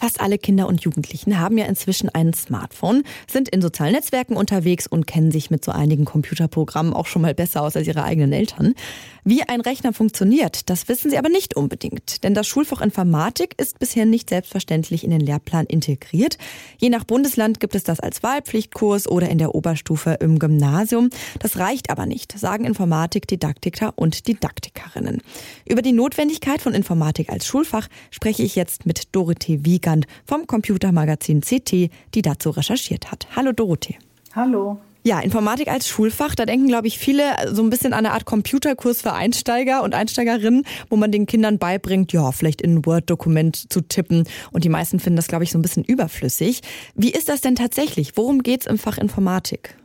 Fast alle Kinder und Jugendlichen haben ja inzwischen ein Smartphone, sind in sozialen Netzwerken unterwegs und kennen sich mit so einigen Computerprogrammen auch schon mal besser aus als ihre eigenen Eltern. Wie ein Rechner funktioniert, das wissen sie aber nicht unbedingt, denn das Schulfach Informatik ist bisher nicht selbstverständlich in den Lehrplan integriert. Je nach Bundesland gibt es das als Wahlpflichtkurs oder in der Oberstufe im Gymnasium. Das reicht aber nicht, sagen Informatikdidaktiker und Didaktikerinnen. Über die Notwendigkeit von Informatik als Schulfach spreche ich jetzt mit Dorothee Wieger Wiegand vom Computermagazin CT, die dazu recherchiert hat. Hallo Dorothee. Hallo. Ja, Informatik als Schulfach, da denken, glaube ich, viele so ein bisschen an eine Art Computerkurs für Einsteiger und Einsteigerinnen, wo man den Kindern beibringt, ja, vielleicht in ein Word-Dokument zu tippen. Und die meisten finden das, glaube ich, so ein bisschen überflüssig. Wie ist das denn tatsächlich? Worum geht es im Fach Informatik?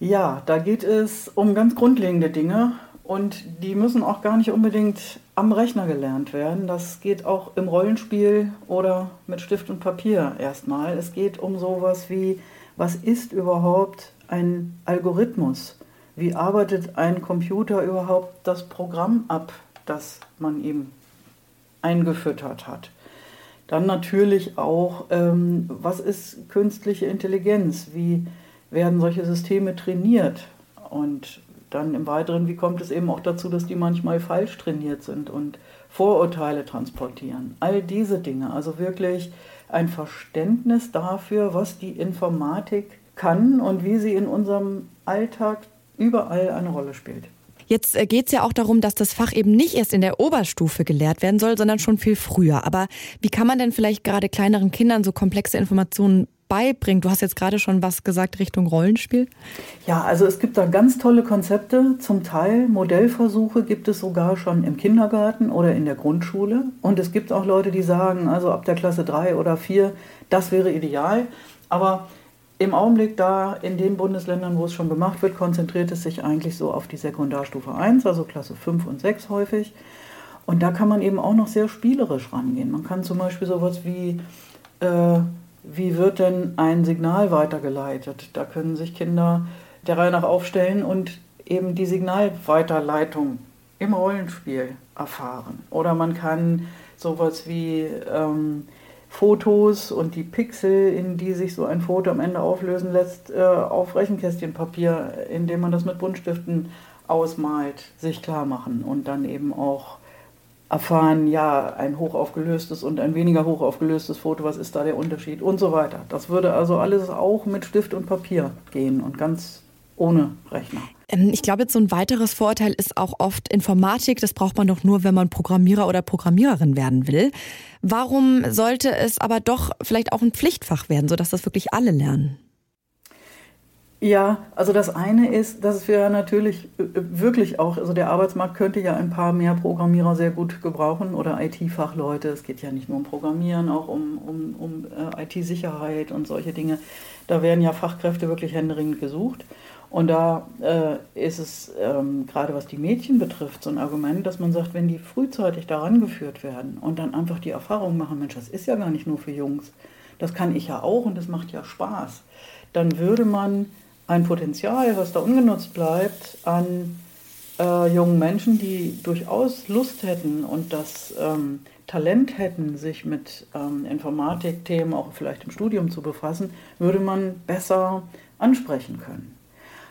Ja, da geht es um ganz grundlegende Dinge und die müssen auch gar nicht unbedingt am Rechner gelernt werden. Das geht auch im Rollenspiel oder mit Stift und Papier erstmal. Es geht um sowas wie, was ist überhaupt ein Algorithmus? Wie arbeitet ein Computer überhaupt das Programm ab, das man ihm eingefüttert hat? Dann natürlich auch, ähm, was ist künstliche Intelligenz? Wie werden solche Systeme trainiert? Und dann im Weiteren, wie kommt es eben auch dazu, dass die manchmal falsch trainiert sind und Vorurteile transportieren. All diese Dinge, also wirklich ein Verständnis dafür, was die Informatik kann und wie sie in unserem Alltag überall eine Rolle spielt. Jetzt äh, geht es ja auch darum, dass das Fach eben nicht erst in der Oberstufe gelehrt werden soll, sondern schon viel früher. Aber wie kann man denn vielleicht gerade kleineren Kindern so komplexe Informationen beibringt? Du hast jetzt gerade schon was gesagt Richtung Rollenspiel. Ja, also es gibt da ganz tolle Konzepte. Zum Teil Modellversuche gibt es sogar schon im Kindergarten oder in der Grundschule. Und es gibt auch Leute, die sagen, also ab der Klasse 3 oder 4, das wäre ideal. Aber im Augenblick da in den Bundesländern, wo es schon gemacht wird, konzentriert es sich eigentlich so auf die Sekundarstufe 1, also Klasse 5 und 6 häufig. Und da kann man eben auch noch sehr spielerisch rangehen. Man kann zum Beispiel sowas wie äh, wie wird denn ein Signal weitergeleitet? Da können sich Kinder der Reihe nach aufstellen und eben die Signalweiterleitung im Rollenspiel erfahren. Oder man kann sowas wie ähm, Fotos und die Pixel, in die sich so ein Foto am Ende auflösen lässt, äh, auf Rechenkästchenpapier, indem man das mit Buntstiften ausmalt, sich klar machen und dann eben auch erfahren, ja, ein hochaufgelöstes und ein weniger hochaufgelöstes Foto, was ist da der Unterschied und so weiter. Das würde also alles auch mit Stift und Papier gehen und ganz ohne Rechner. Ähm, ich glaube, jetzt so ein weiteres Vorurteil ist auch oft Informatik. Das braucht man doch nur, wenn man Programmierer oder Programmiererin werden will. Warum sollte es aber doch vielleicht auch ein Pflichtfach werden, sodass das wirklich alle lernen? Ja, also das eine ist, dass wir natürlich äh, wirklich auch, also der Arbeitsmarkt könnte ja ein paar mehr Programmierer sehr gut gebrauchen oder IT-Fachleute. Es geht ja nicht nur um Programmieren, auch um, um, um äh, IT-Sicherheit und solche Dinge. Da werden ja Fachkräfte wirklich händeringend gesucht. Und da äh, ist es ähm, gerade was die Mädchen betrifft so ein Argument, dass man sagt, wenn die frühzeitig daran geführt werden und dann einfach die Erfahrung machen, Mensch, das ist ja gar nicht nur für Jungs, das kann ich ja auch und das macht ja Spaß, dann würde man ein Potenzial, was da ungenutzt bleibt, an äh, jungen Menschen, die durchaus Lust hätten und das ähm, Talent hätten, sich mit ähm, Informatikthemen auch vielleicht im Studium zu befassen, würde man besser ansprechen können.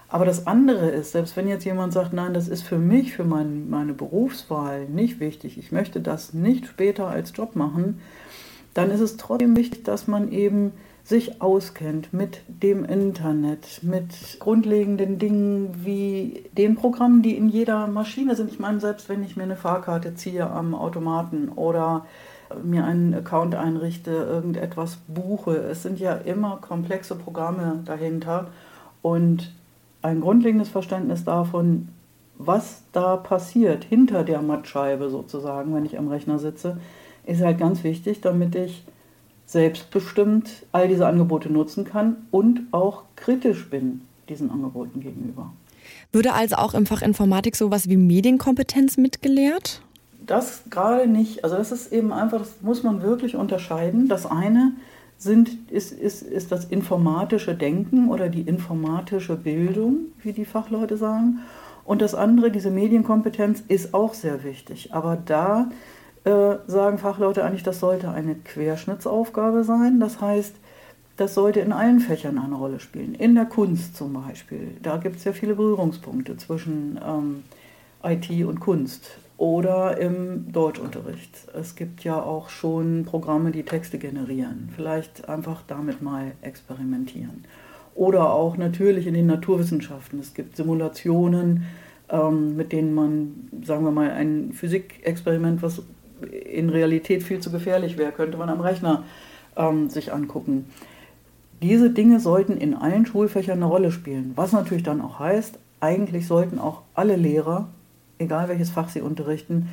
Aber das andere ist, selbst wenn jetzt jemand sagt, nein, das ist für mich, für mein, meine Berufswahl nicht wichtig, ich möchte das nicht später als Job machen, dann ist es trotzdem wichtig, dass man eben sich auskennt mit dem Internet, mit grundlegenden Dingen wie den Programmen, die in jeder Maschine sind. Ich meine, selbst wenn ich mir eine Fahrkarte ziehe am Automaten oder mir einen Account einrichte, irgendetwas buche, es sind ja immer komplexe Programme dahinter und ein grundlegendes Verständnis davon, was da passiert hinter der Mattscheibe sozusagen, wenn ich am Rechner sitze, ist halt ganz wichtig, damit ich selbstbestimmt all diese Angebote nutzen kann und auch kritisch bin diesen Angeboten gegenüber. Würde also auch im Fach Informatik sowas wie Medienkompetenz mitgelehrt? Das gerade nicht. Also das ist eben einfach, das muss man wirklich unterscheiden. Das eine sind, ist, ist, ist das informatische Denken oder die informatische Bildung, wie die Fachleute sagen. Und das andere, diese Medienkompetenz, ist auch sehr wichtig. Aber da äh, sagen Fachleute eigentlich, das sollte eine Querschnittsaufgabe sein. Das heißt, das sollte in allen Fächern eine Rolle spielen. In der Kunst zum Beispiel. Da gibt es ja viele Berührungspunkte zwischen ähm, IT und Kunst. Oder im Deutschunterricht. Es gibt ja auch schon Programme, die Texte generieren. Vielleicht einfach damit mal experimentieren. Oder auch natürlich in den Naturwissenschaften. Es gibt Simulationen, ähm, mit denen man, sagen wir mal, ein Physikexperiment, was in Realität viel zu gefährlich wäre, könnte man am Rechner ähm, sich angucken. Diese Dinge sollten in allen Schulfächern eine Rolle spielen. Was natürlich dann auch heißt, eigentlich sollten auch alle Lehrer, egal welches Fach sie unterrichten,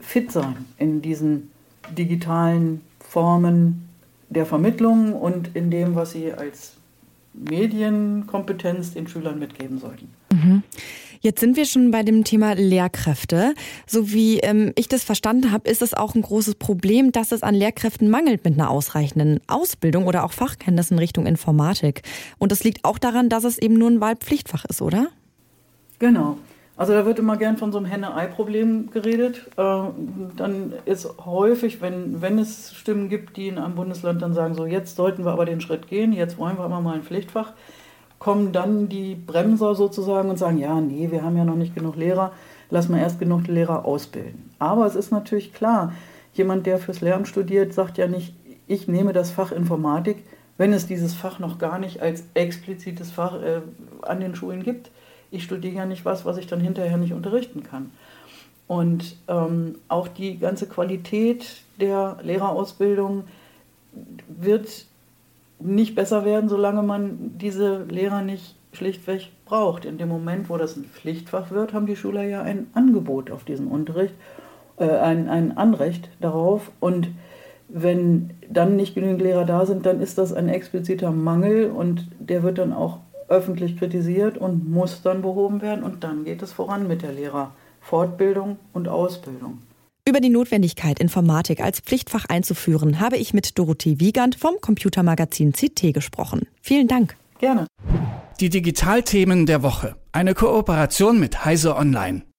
fit sein in diesen digitalen Formen der Vermittlung und in dem, was sie als Medienkompetenz den Schülern mitgeben sollten. Mhm. Jetzt sind wir schon bei dem Thema Lehrkräfte. So wie ähm, ich das verstanden habe, ist es auch ein großes Problem, dass es an Lehrkräften mangelt mit einer ausreichenden Ausbildung oder auch Fachkenntnissen in Richtung Informatik. Und das liegt auch daran, dass es eben nur ein Wahlpflichtfach ist, oder? Genau. Also da wird immer gern von so einem Henne-Ei-Problem geredet. Äh, dann ist häufig, wenn, wenn es Stimmen gibt, die in einem Bundesland dann sagen, so jetzt sollten wir aber den Schritt gehen, jetzt wollen wir aber mal ein Pflichtfach, kommen dann die Bremser sozusagen und sagen, ja, nee, wir haben ja noch nicht genug Lehrer, lass mal erst genug Lehrer ausbilden. Aber es ist natürlich klar, jemand, der fürs Lehramt studiert, sagt ja nicht, ich nehme das Fach Informatik, wenn es dieses Fach noch gar nicht als explizites Fach äh, an den Schulen gibt. Ich studiere ja nicht was, was ich dann hinterher nicht unterrichten kann. Und ähm, auch die ganze Qualität der Lehrerausbildung wird nicht besser werden, solange man diese Lehrer nicht schlichtweg braucht. In dem Moment, wo das ein Pflichtfach wird, haben die Schüler ja ein Angebot auf diesen Unterricht, äh, ein, ein Anrecht darauf. Und wenn dann nicht genügend Lehrer da sind, dann ist das ein expliziter Mangel und der wird dann auch öffentlich kritisiert und muss dann behoben werden. Und dann geht es voran mit der Lehrerfortbildung und Ausbildung. Über die Notwendigkeit, Informatik als Pflichtfach einzuführen, habe ich mit Dorothee Wiegand vom Computermagazin CT gesprochen. Vielen Dank. Gerne. Die Digitalthemen der Woche. Eine Kooperation mit Heise Online.